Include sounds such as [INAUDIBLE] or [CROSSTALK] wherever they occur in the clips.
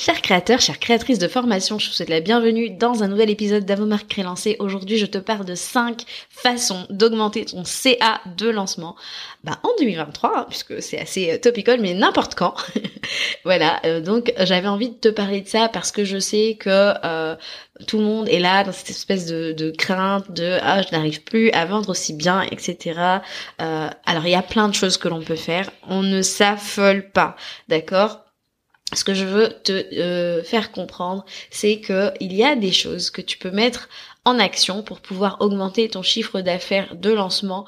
Chers créateurs, chères créatrices de formation, je vous souhaite la bienvenue dans un nouvel épisode d'Avomark Crélancé. Aujourd'hui, je te parle de 5 façons d'augmenter ton CA de lancement bah, en 2023, hein, puisque c'est assez euh, topical, mais n'importe quand. [LAUGHS] voilà, euh, donc j'avais envie de te parler de ça parce que je sais que euh, tout le monde est là dans cette espèce de, de crainte de « ah, je n'arrive plus à vendre aussi bien, etc. alors, il y a plein de choses que l'on peut faire. On ne s'affole pas, d'accord? Ce que je veux te euh, faire comprendre, c'est que il y a des choses que tu peux mettre en action pour pouvoir augmenter ton chiffre d'affaires de lancement.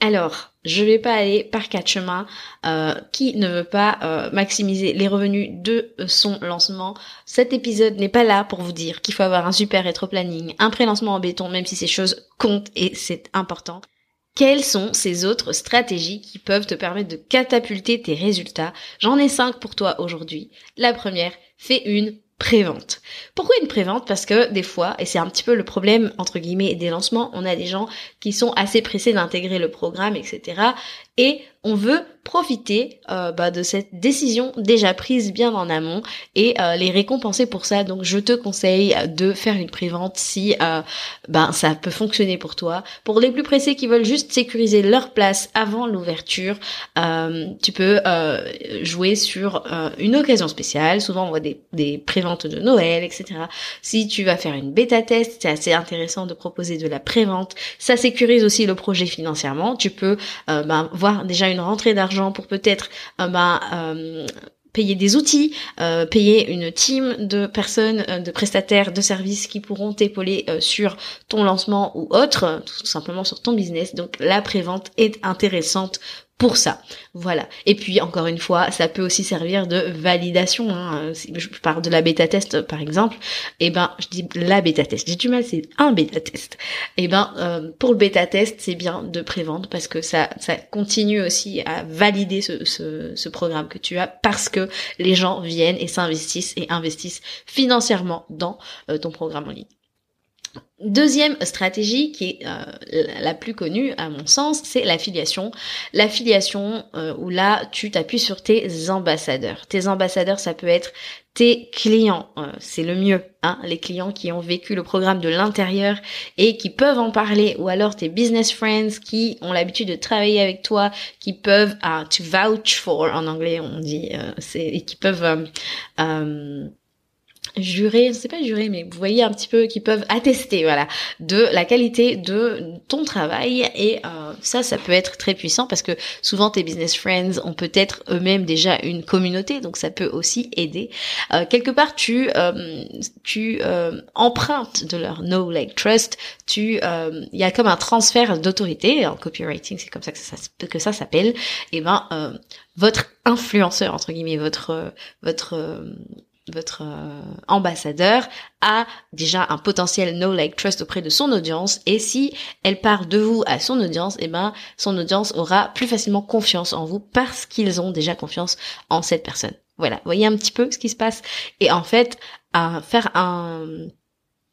Alors, je vais pas aller par quatre chemins. Euh, qui ne veut pas euh, maximiser les revenus de son lancement Cet épisode n'est pas là pour vous dire qu'il faut avoir un super rétro planning, un pré-lancement en béton, même si ces choses comptent et c'est important. Quelles sont ces autres stratégies qui peuvent te permettre de catapulter tes résultats? J'en ai cinq pour toi aujourd'hui. La première, fais une prévente. Pourquoi une prévente? Parce que des fois, et c'est un petit peu le problème entre guillemets des lancements, on a des gens qui sont assez pressés d'intégrer le programme, etc. Et on veut profiter euh, bah, de cette décision déjà prise bien en amont et euh, les récompenser pour ça. Donc je te conseille de faire une prévente si euh, ben ça peut fonctionner pour toi. Pour les plus pressés qui veulent juste sécuriser leur place avant l'ouverture, tu peux jouer sur une occasion spéciale. Souvent on voit des, des préventes de Noël, etc. Si tu vas faire une bêta test, c'est assez intéressant de proposer de la prévente. Ça sécurise aussi le projet financièrement. Tu peux ben, voir déjà une rentrée d'argent pour peut-être euh, bah, euh, payer des outils, euh, payer une team de personnes, de prestataires de services qui pourront t'épauler sur ton lancement ou autre, tout simplement sur ton business. Donc la prévente est intéressante pour ça. Voilà. Et puis encore une fois, ça peut aussi servir de validation. Hein. Je parle de la bêta test par exemple, eh ben je dis la bêta test. J'ai du mal, c'est un bêta test. Eh ben euh, pour le bêta test, c'est bien de prévendre parce que ça ça continue aussi à valider ce programme que tu as parce que les gens viennent et s'investissent et investissent financièrement dans euh, ton programme en ligne. Deuxième stratégie qui est euh, la plus connue à mon sens, c'est l'affiliation. L'affiliation euh, où là tu t'appuies sur tes ambassadeurs. Tes ambassadeurs, ça peut être tes clients, euh, c'est le mieux, hein, les clients qui ont vécu le programme de l'intérieur et qui peuvent en parler, ou alors tes business friends qui ont l'habitude de travailler avec toi, qui peuvent uh, to vouch for en anglais on dit, c'est et qui peuvent jurer, c'est pas jurer, mais vous voyez un petit peu qui peuvent attester, voilà, de la qualité de ton travail et euh, ça, ça peut être très puissant parce que souvent tes business friends ont peut-être eux-mêmes déjà une communauté, donc ça peut aussi aider. Euh, quelque part, tu euh, tu empruntes de leur know, like trust. Tu, il y a comme un transfert d'autorité en copywriting, c'est comme ça que ça, que ça s'appelle. Et ben votre influenceur entre guillemets, votre votre votre euh, ambassadeur a déjà un potentiel know like trust auprès de son audience. Et si elle part de vous à son audience et eh ben son audience aura plus facilement confiance en vous parce qu'ils ont déjà confiance en cette personne. Voilà. Voyez un petit peu ce qui se passe. Et en fait à faire un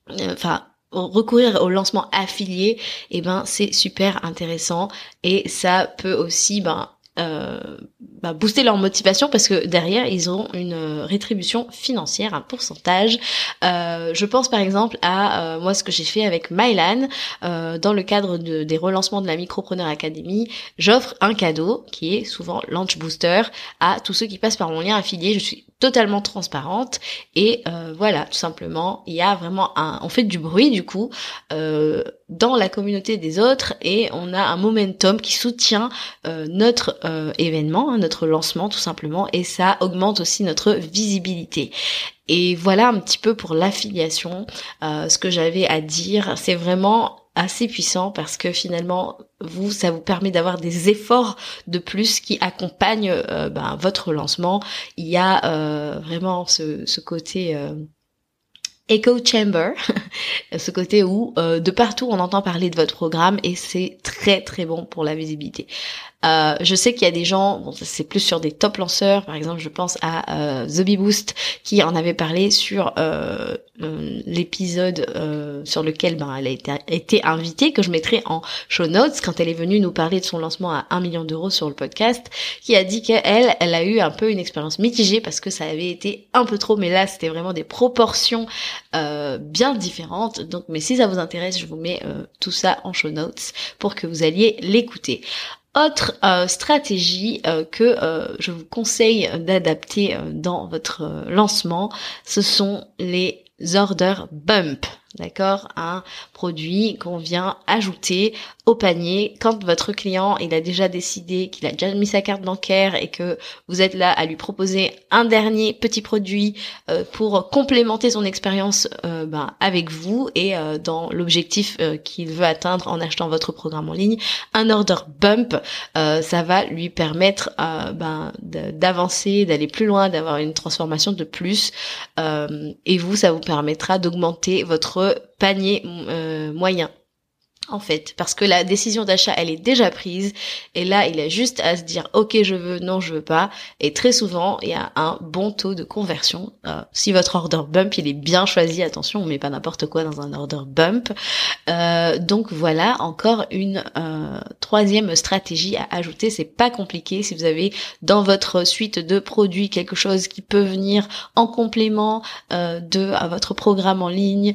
euh, enfin recourir au lancement affilié, et eh ben c'est super intéressant. Et ça peut aussi ben euh, bah, booster leur motivation parce que derrière ils ont une euh, rétribution financière, un pourcentage. Euh, je pense par exemple à moi ce que j'ai fait avec Mylan dans le cadre de, des relancements de la Micropreneur Academy. J'offre un cadeau qui est souvent Launch Booster à tous ceux qui passent par mon lien affilié. Je suis totalement transparente et voilà tout simplement il y a vraiment un on fait du bruit du coup dans la communauté des autres et on a un momentum qui soutient euh, notre euh, événement, hein, notre lancement tout simplement et ça augmente aussi notre visibilité. Et voilà un petit peu pour l'affiliation, euh, ce que j'avais à dire. C'est vraiment assez puissant parce que finalement vous ça vous permet d'avoir des efforts de plus qui accompagnent ben, votre lancement. Il y a vraiment ce, ce côté echo chamber, [LAUGHS] ce côté où euh, de partout on entend parler de votre programme et c'est très très bon pour la visibilité. Euh, je sais qu'il y a des gens, bon, c'est plus sur des top lanceurs, par exemple, je pense à euh, The Bee Boost qui en avait parlé sur euh, euh l'épisode euh, sur lequel ben, elle a été, invitée, que je mettrai en show notes quand elle est venue nous parler de son lancement à 1 million d'euros sur le podcast, qui a dit qu'elle, elle a eu un peu une expérience mitigée parce que ça avait été un peu trop, mais là c'était vraiment des proportions bien différentes. Donc, mais si ça vous intéresse, je vous mets tout ça en show notes pour que vous alliez l'écouter. Autre euh, stratégie euh, que euh, je vous conseille d'adapter dans votre lancement, ce sont les order bump d'accord Un produit qu'on vient ajouter au panier quand votre client il a déjà décidé qu'il a déjà mis sa carte bancaire et que vous êtes là à lui proposer un dernier petit produit euh, pour complémenter son expérience euh, ben, avec vous et euh, dans l'objectif qu'il veut atteindre en achetant votre programme en ligne, un order bump, ça va lui permettre ben, d'avancer, d'aller plus loin, d'avoir une transformation de plus et vous ça vous permettra d'augmenter votre panier euh, moyen en fait, parce que la décision d'achat, elle est déjà prise, et là, il a juste à se dire, ok, je veux, non, je veux pas, et très souvent, il y a un bon taux de conversion. Euh, si votre order bump, il est bien choisi, attention, on met pas n'importe quoi dans un order bump. Euh, donc voilà, encore une euh, troisième stratégie à ajouter, c'est pas compliqué. Si vous avez dans votre suite de produits quelque chose qui peut venir en complément de à votre programme en ligne,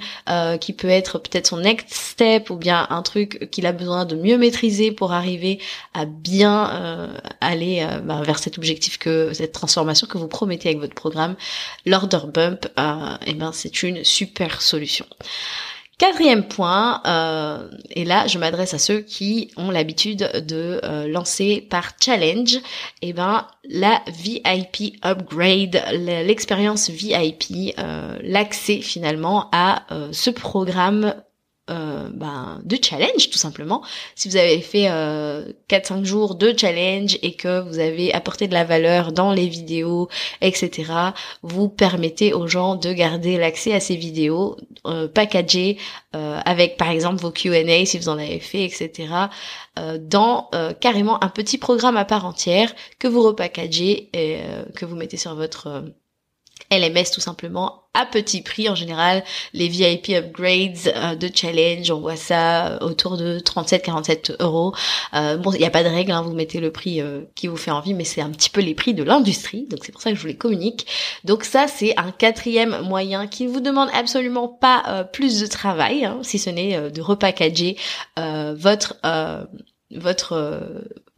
qui peut être peut-être son next step ou bien un un truc qu'il a besoin de mieux maîtriser pour arriver à bien euh, aller euh, bah, vers cet objectif que cette transformation que vous promettez avec votre programme, l'order bump, euh, eh ben c'est une super solution. Quatrième point, et là je m'adresse à ceux qui ont l'habitude de lancer par challenge, et eh ben la VIP upgrade, l'expérience VIP, l'accès finalement à ce programme euh, ben, de challenge tout simplement. Si vous avez fait euh, 4-5 jours de challenge et que vous avez apporté de la valeur dans les vidéos, etc., vous permettez aux gens de garder l'accès à ces vidéos euh, packagées euh, avec par exemple vos Q&A si vous en avez fait, etc., euh, dans euh, carrément un petit programme à part entière que vous repackagez et que vous mettez sur votre LMS tout simplement à petit prix en général les VIP upgrades euh, de challenge on voit ça autour de 37-47 euros. Euh, bon il n'y a pas de règle hein, vous mettez le prix euh, qui vous fait envie mais c'est un petit peu les prix de l'industrie donc c'est pour ça que je vous les communique. Donc ça c'est un quatrième moyen qui ne vous demande absolument pas plus de travail hein, si ce n'est de repackager votre votre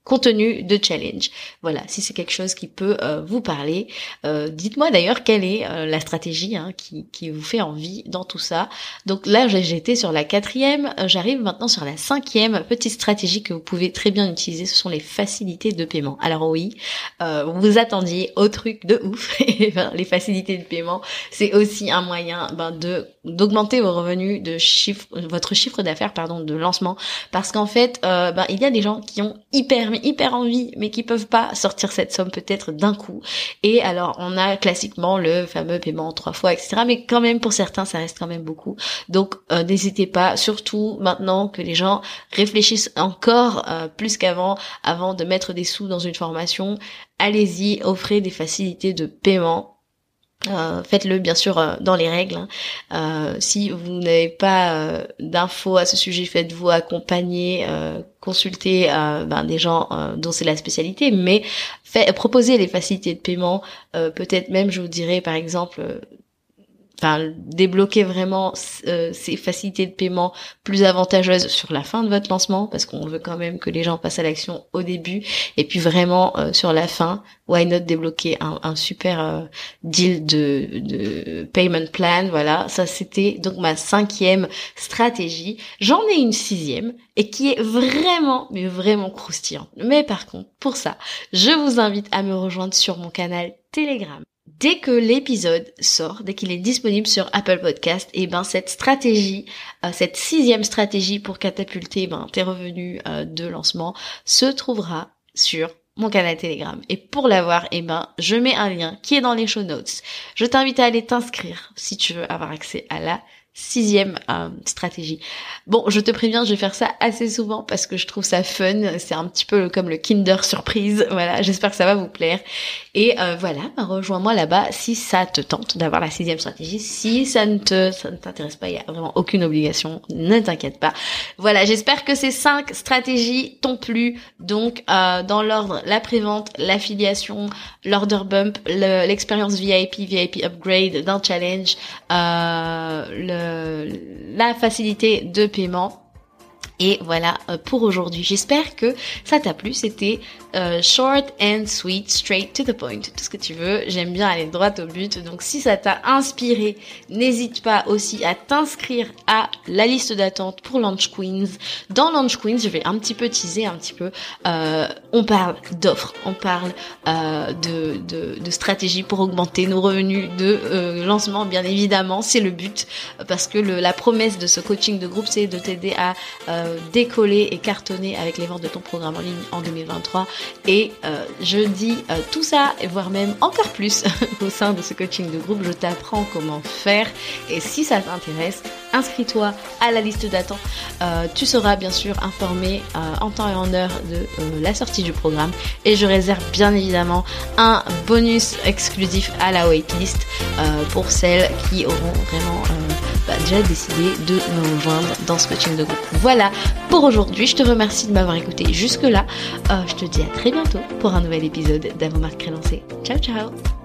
contenu de challenge. Voilà, si c'est quelque chose qui peut euh, vous parler, euh, dites-moi d'ailleurs quelle est euh, la stratégie hein, qui, qui, vous fait envie dans tout ça. Donc là, j'étais sur la quatrième, j'arrive maintenant sur la cinquième petite stratégie que vous pouvez très bien utiliser, ce sont les facilités de paiement. Alors oui, vous attendiez au truc de ouf, [LAUGHS] ben, les facilités de paiement, c'est aussi un moyen ben, de d'augmenter vos revenus de chiffre, votre chiffre d'affaires pardon de lancement, parce qu'en fait, ben, il y a des gens qui ont hyper hyper envie, mais qui peuvent pas sortir cette somme peut-être d'un coup. Et alors, on a classiquement le fameux paiement trois fois, etc. Mais quand même, pour certains, ça reste quand même beaucoup. Donc, euh, n'hésitez pas, surtout maintenant que les gens réfléchissent encore euh, plus qu'avant, avant de mettre des sous dans une formation, allez-y, offrez des facilités de paiement euh, faites-le bien sûr euh, dans les règles. Hein. Euh, si vous n'avez pas d'infos à ce sujet, faites-vous accompagner, consultez ben, des gens dont c'est la spécialité, mais proposez les facilités de paiement. Peut-être même, je vous dirais par exemple, débloquer vraiment euh, ces facilités de paiement plus avantageuses sur la fin de votre lancement parce qu'on veut quand même que les gens passent à l'action au début. Et puis vraiment euh, sur la fin why not débloquer un, un super euh, deal de, de payment plan voilà. Ça c'était donc ma cinquième stratégie. J'en ai une sixième et qui est vraiment mais vraiment croustillante. Mais par contre pour ça je vous invite à me rejoindre sur mon canal Telegram Dès que l'épisode sort, dès qu'il est disponible sur Apple Podcast, et eh ben cette stratégie, euh, cette sixième stratégie pour catapulter ben, tes revenus euh, de lancement se trouvera sur mon canal Telegram. Et pour l'avoir, eh ben, je mets un lien qui est dans les show notes. Je t'invite à aller t'inscrire si tu veux avoir accès à la Sixième euh, stratégie. Bon, je te préviens, je vais faire ça assez souvent parce que je trouve ça fun. C'est un petit peu comme le Kinder surprise. [LAUGHS] Voilà, j'espère que ça va vous plaire. Et euh, voilà, bah, rejoins-moi là-bas si ça te tente d'avoir la sixième stratégie. Si ça ne te, ça ne t'intéresse pas, il y a vraiment aucune obligation. Ne t'inquiète pas. Voilà, j'espère que ces cinq stratégies t'ont plu. Donc, euh, dans l'ordre, la prévente, l'affiliation, l'order bump, l'expérience VIP, VIP upgrade d'un challenge, le euh, la facilité de paiement et voilà euh, pour aujourd'hui. J'espère que ça t'a plu. C'était euh, short and sweet, straight to the point. Tout ce que tu veux. J'aime bien aller droit au but. Donc si ça t'a inspiré, n'hésite pas aussi à t'inscrire à la liste d'attente pour Launch Queens. Dans Launch Queens, je vais un petit peu teaser un petit peu. Euh, on parle d'offres, on parle euh, de, de, de stratégies pour augmenter nos revenus de euh, lancement, bien évidemment. C'est le but parce que le, la promesse de ce coaching de groupe, c'est de t'aider à euh, décoller et cartonner avec les ventes de ton programme en ligne en 2023 et euh, je dis euh, tout ça, voire même encore plus [LAUGHS] au sein de ce coaching de groupe. Je t'apprends comment faire. Et si ça t'intéresse, inscris-toi à la liste d'attente. Tu seras bien sûr informé en temps et en heure de la sortie du programme. Et je réserve bien évidemment un bonus exclusif à la waitlist pour celles qui auront vraiment bah, déjà décidé de me rejoindre dans ce coaching de groupe. Voilà pour aujourd'hui. Je te remercie de m'avoir écouté jusque-là. je te dis à très bientôt pour un nouvel épisode d'Avomarque Crélancé. Ciao ciao